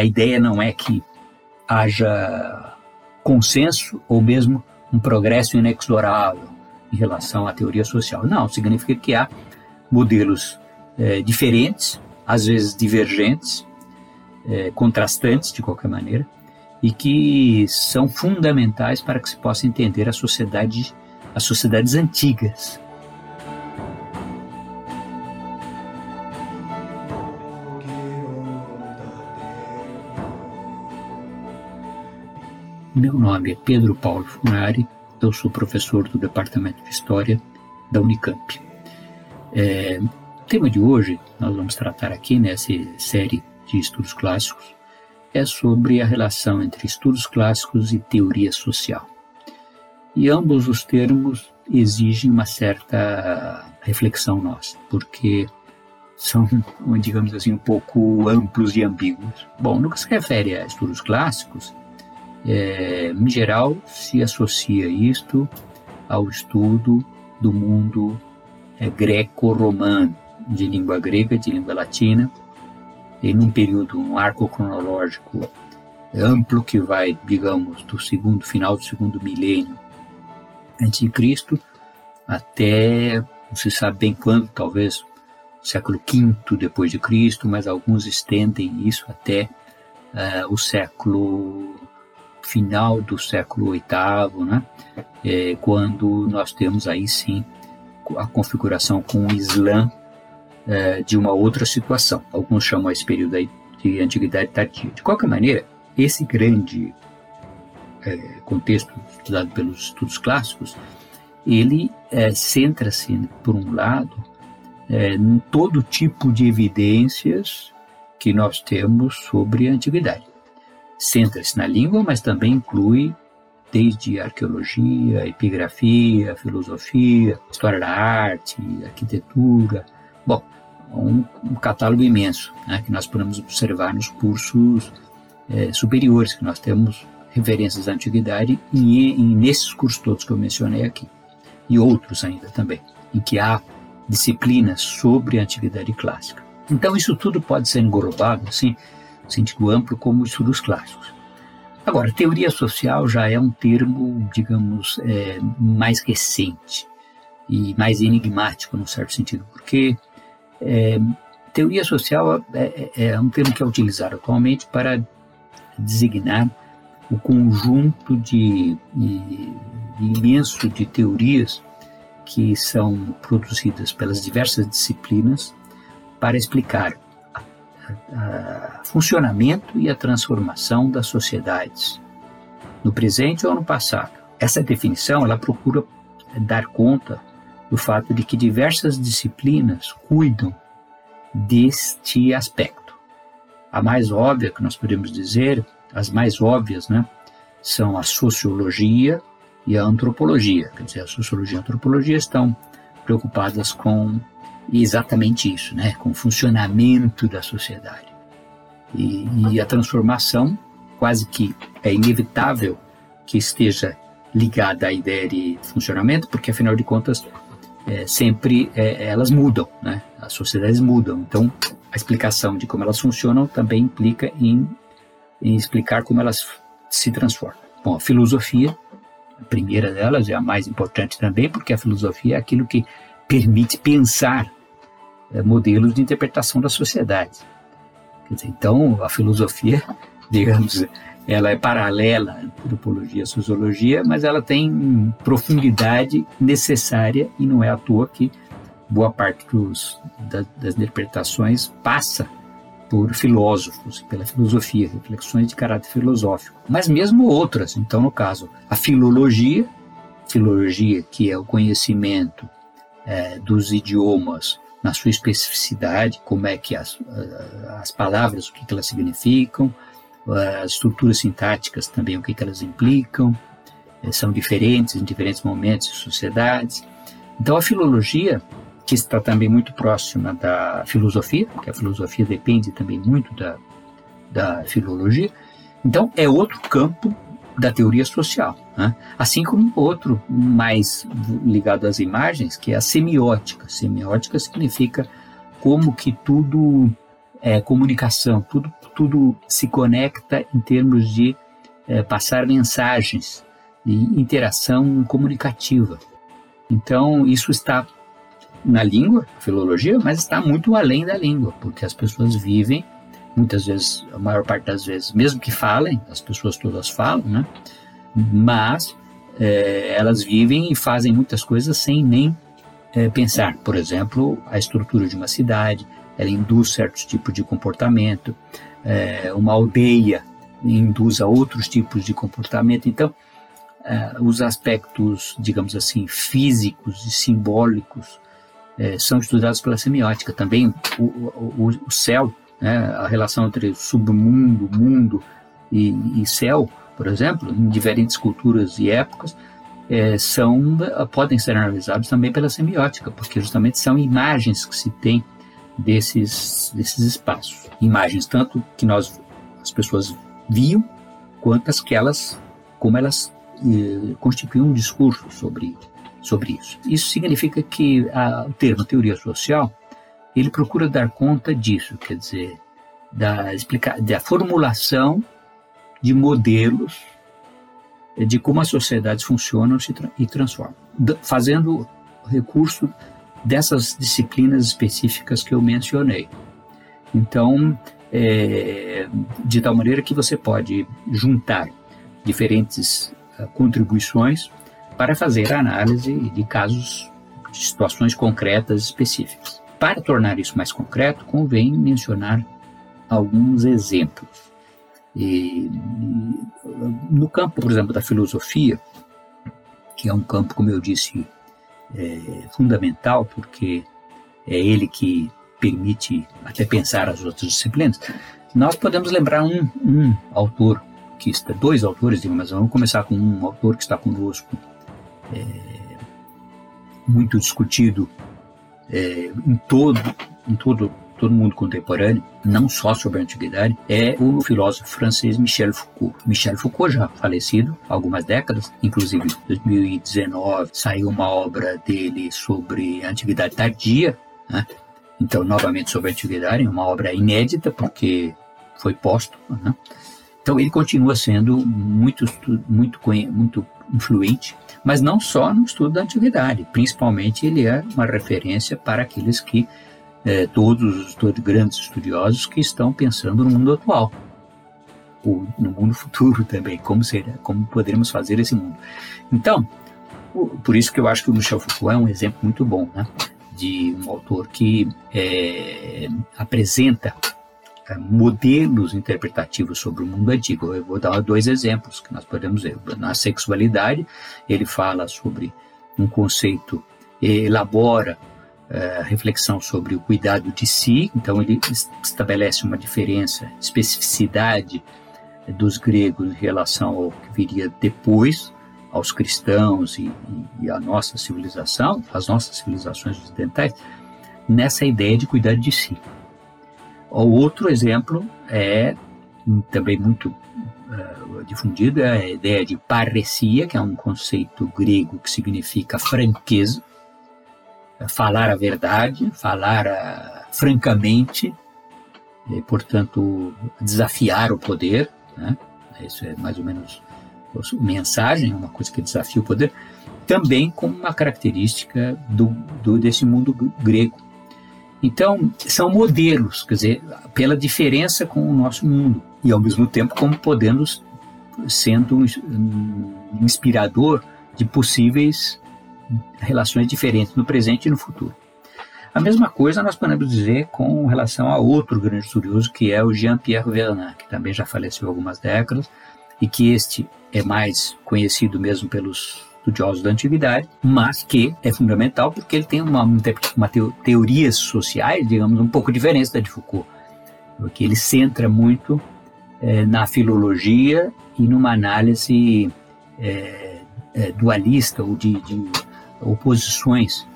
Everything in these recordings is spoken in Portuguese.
A ideia não é que haja consenso ou mesmo um progresso inexorável em relação à teoria social. Não, significa que há modelos é, diferentes, às vezes divergentes, é, contrastantes de qualquer maneira, e que são fundamentais para que se possa entender a sociedade, as sociedades antigas. Meu nome é Pedro Paulo Funari, eu sou professor do Departamento de História da Unicamp. É, o tema de hoje, nós vamos tratar aqui nessa série de estudos clássicos, é sobre a relação entre estudos clássicos e teoria social. E ambos os termos exigem uma certa reflexão nossa, porque são, digamos assim, um pouco amplos e ambíguos. Bom, no que se refere a estudos clássicos, é, em geral se associa isto ao estudo do mundo é, greco-romano, de língua grega, de língua latina, em um período, um arco cronológico amplo que vai, digamos, do segundo final do segundo milênio antes de Cristo até não se sabe bem quando, talvez século V depois de Cristo, mas alguns estendem isso até uh, o século final do século VIII, né? É, quando nós temos aí sim a configuração com o Islã é, de uma outra situação. Alguns chamam esse período aí de antiguidade tardia. De qualquer maneira, esse grande é, contexto estudado pelos estudos clássicos, ele é, centra-se, por um lado, é, em todo tipo de evidências que nós temos sobre a antiguidade. Centra-se na língua, mas também inclui desde arqueologia, epigrafia, filosofia, história da arte, arquitetura. Bom, um, um catálogo imenso né, que nós podemos observar nos cursos é, superiores, que nós temos referências da antiguidade e, e nesses cursos todos que eu mencionei aqui, e outros ainda também, em que há disciplinas sobre a antiguidade clássica. Então isso tudo pode ser englobado, assim, sentido amplo, como estudos clássicos. Agora, teoria social já é um termo, digamos, é, mais recente e mais enigmático, num certo sentido, porque é, teoria social é, é, é, um termo que é utilizado atualmente para designar o conjunto de, de, de imenso de teorias que são produzidas pelas diversas disciplinas para explicar funcionamento e a transformação das sociedades no presente ou no passado. Essa definição ela procura dar conta do fato de que diversas disciplinas cuidam deste aspecto. A mais óbvia que nós podemos dizer, as mais óbvias, né, são a sociologia e a antropologia. Quer dizer, a sociologia e a antropologia estão preocupadas com exatamente isso, né, com o funcionamento da sociedade. E, e a transformação quase que é inevitável que esteja ligada à ideia de funcionamento, porque afinal de contas é, sempre é, elas mudam, né? As sociedades mudam. Então, a explicação de como elas funcionam também implica em, em explicar como elas se transformam. Bom, a filosofia, a primeira delas é a mais importante também, porque a filosofia é aquilo que permite pensar é, modelos de interpretação da sociedade. Dizer, então, a filosofia, digamos, ela é paralela à antropologia à sociologia, mas ela tem profundidade necessária e não é à toa que boa parte dos, da, das interpretações passa por filósofos, pela filosofia, reflexões de caráter filosófico, mas mesmo outras. Então, no caso, a filologia, filologia que é o conhecimento é, dos idiomas na sua especificidade, como é que as, as palavras, o que, elas significam, as estruturas sintáticas também, o que, que elas implicam, eh, são diferentes em diferentes momentos e sociedades. Então, a filologia, que está também muito próxima da filosofia, porque a filosofia depende também muito da, da filologia, então é outro campo da teoria social. Né? Assim como outro mais ligado às imagens, que é a semiótica. Semiótica significa como que tudo é, comunicação, tudo, tudo se conecta em termos de é, passar mensagens, de interação comunicativa. Então, isso está na língua, filologia, mas está muito além da língua, porque as pessoas vivem, muitas vezes, a maior parte das vezes, mesmo que falem, as pessoas todas falam, né? Mas é, elas vivem e fazem muitas coisas sem nem é, pensar. Por exemplo, a estrutura de uma cidade, ela induz certos tipos de comportamento, é, uma aldeia induz a outros tipos de comportamento. Então, é, os aspectos, digamos assim, físicos e simbólicos é, são estudados pela semiótica. Também o, o, o céu, né, a relação entre submundo, mundo e, e céu, por exemplo, em diferentes culturas e épocas, é, são podem ser analisados também pela semiótica, porque justamente são imagens que se tem desses desses espaços, imagens tanto que nós as pessoas viam quanto as que elas como elas eh, constituíam um discurso sobre sobre isso. Isso significa que a, o termo teoria social ele procura dar conta disso, quer dizer, da explicar da formulação de modelos de como as sociedades funcionam e transformam, fazendo recurso dessas disciplinas específicas que eu mencionei. Então, é, de tal maneira que você pode juntar diferentes uh, contribuições para fazer análise de casos, de situações concretas específicas. Para tornar isso mais concreto, convém mencionar alguns exemplos. E, no campo, por exemplo, da filosofia, que é um campo, como eu disse, é, fundamental, porque é ele que permite até pensar as outras disciplinas, nós podemos lembrar um, um autor, que está, dois autores, mas vamos começar com um autor que está conosco, é, muito discutido é, em todo, em todo todo mundo contemporâneo, não só sobre a antiguidade, é o filósofo francês Michel Foucault. Michel Foucault já falecido há algumas décadas, inclusive em 2019 saiu uma obra dele sobre a antiguidade tardia, né? então novamente sobre a antiguidade, uma obra inédita porque foi posto. Né? Então ele continua sendo muito, muito, muito influente, mas não só no estudo da antiguidade, principalmente ele é uma referência para aqueles que é, todos os grandes estudiosos que estão pensando no mundo atual, ou no mundo futuro também, como será, como poderemos fazer esse mundo. Então, por isso que eu acho que o Michel Foucault é um exemplo muito bom, né, de um autor que é, apresenta modelos interpretativos sobre o mundo antigo. Eu vou dar dois exemplos que nós podemos ver. Na sexualidade, ele fala sobre um conceito, elabora é, reflexão sobre o cuidado de si, então ele estabelece uma diferença, especificidade dos gregos em relação ao que viria depois, aos cristãos e, e à nossa civilização, às nossas civilizações ocidentais, nessa ideia de cuidar de si. O outro exemplo é também muito uh, difundido é a ideia de parecia, que é um conceito grego que significa franqueza, falar a verdade, falar uh, francamente, e, portanto, desafiar o poder, né? isso é mais ou menos mensagem, uma coisa que desafia o poder, também como uma característica do, do, desse mundo grego. Então, são modelos, quer dizer, pela diferença com o nosso mundo, e ao mesmo tempo como podendo, sendo um inspirador de possíveis relações diferentes no presente e no futuro. A mesma coisa nós podemos dizer com relação a outro grande estudioso, que é o Jean-Pierre Vernat, que também já faleceu há algumas décadas, e que este é mais conhecido mesmo pelos estudiosos da antiguidade, mas que é fundamental porque ele tem uma, uma teorias sociais, digamos, um pouco diferente da de Foucault, porque ele centra muito é, na filologia e numa análise é, é, dualista ou de, de oposições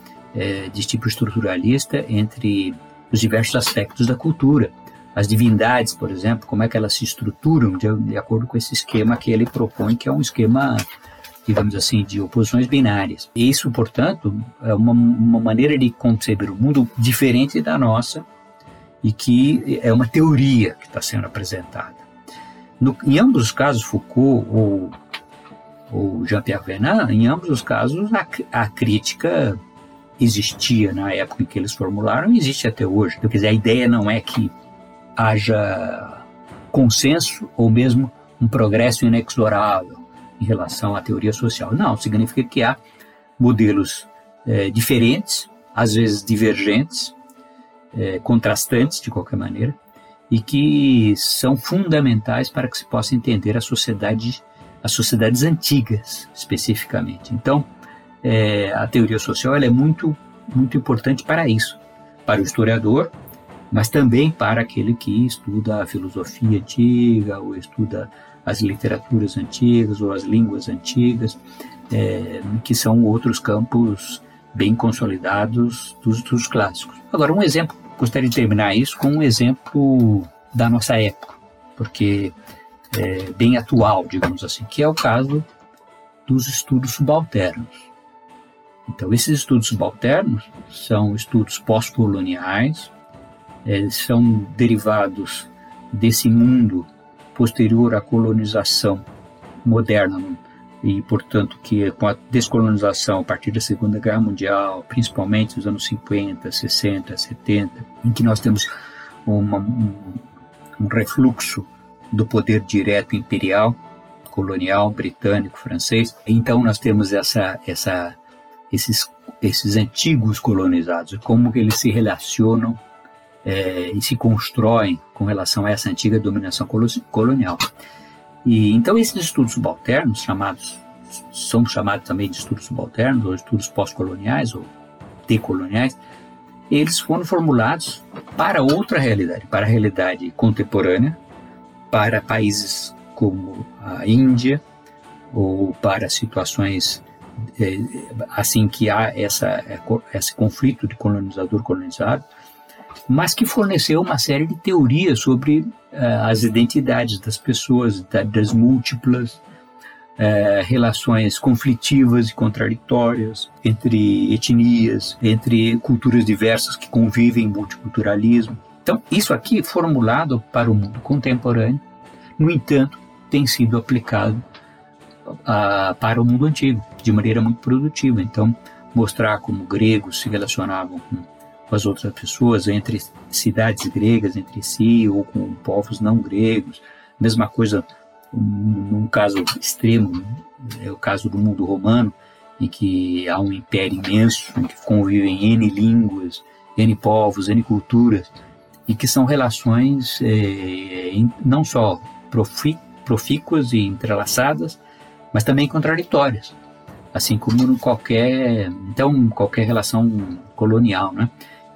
de tipo estruturalista entre os diversos aspectos da cultura. As divindades, por exemplo, como é que elas se estruturam de, de acordo com esse esquema que ele propõe, que é um esquema, digamos assim, de oposições binárias. Isso, portanto, é uma, uma maneira de conceber o mundo diferente da nossa e que é uma teoria que está sendo apresentada. No, em ambos os casos, Foucault ou, ou Jean-Pierre Vernant, em ambos os casos, a, a, crítica existia na época em que eles formularam e existe até hoje. Então, quer dizer, a ideia não é que haja consenso ou mesmo um progresso inexorável em relação à teoria social. Não, significa que há modelos é, diferentes, às vezes divergentes, é, contrastantes de qualquer maneira, e que são fundamentais para que se possa entender a sociedade, as sociedades antigas especificamente. Então, é, a teoria social é muito, muito importante para isso, para o historiador, mas também para aquele que estuda a filosofia antiga ou estuda as literaturas antigas ou as línguas antigas, é, que são outros campos bem consolidados dos, dos clássicos. Agora, um exemplo gostaria de terminar isso com um exemplo da nossa época, porque é bem atual, digamos assim, que é o caso dos estudos subalternos. Então, esses estudos subalternos são estudos pós-coloniais, é, são derivados desse mundo posterior à colonização moderna e, portanto, que com a descolonização a partir da Segunda Guerra Mundial, principalmente nos anos 50, 60, 70, em que nós temos uma, um, um refluxo do poder direto imperial, colonial, britânico, francês. Então nós temos essa, essa, esses, esses antigos colonizados, como eles se relacionam é, e se constroem com relação a essa antiga dominação colonial. E então esses estudos subalternos, chamados são chamados também de estudos subalternos ou estudos pós-coloniais ou decoloniais, eles foram formulados para outra realidade, para a realidade contemporânea, para países como a Índia ou para situações é, assim que há essa, esse conflito de colonizador-colonizado, mas que forneceu uma série de teorias sobre uh, as identidades das pessoas, da, das múltiplas uh, relações conflitivas e contraditórias entre etnias, entre culturas diversas que convivem em multiculturalismo. Então, isso aqui formulado para o mundo contemporâneo, no entanto, tem sido aplicado uh, para o mundo antigo de maneira muito produtiva. Então, mostrar como gregos se relacionavam com com as outras pessoas, entre cidades gregas entre si ou com povos não gregos. Mesma coisa num caso extremo, é o caso do mundo romano, em que há um império imenso, em que convivem N línguas, N povos, N culturas, e que são relações é, não só profícuas e entrelaçadas, mas também contraditórias, assim como em qualquer, então, qualquer relação colonial, né?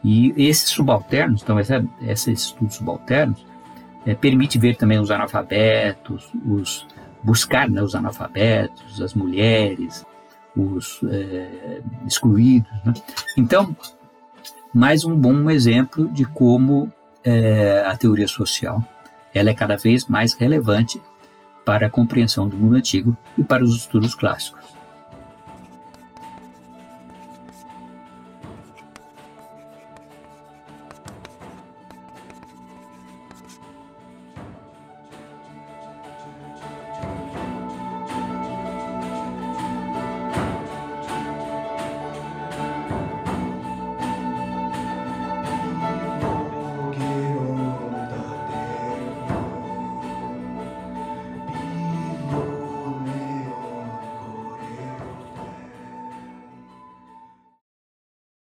E esses subalternos, então essa, esses estudos subalternos, é, permite ver também os analfabetos, os, buscar né, os analfabetos, as mulheres, os é, excluídos. Né? Então, mais um bom exemplo de como é, a teoria social ela é cada vez mais relevante para a compreensão do mundo antigo e para os estudos clássicos.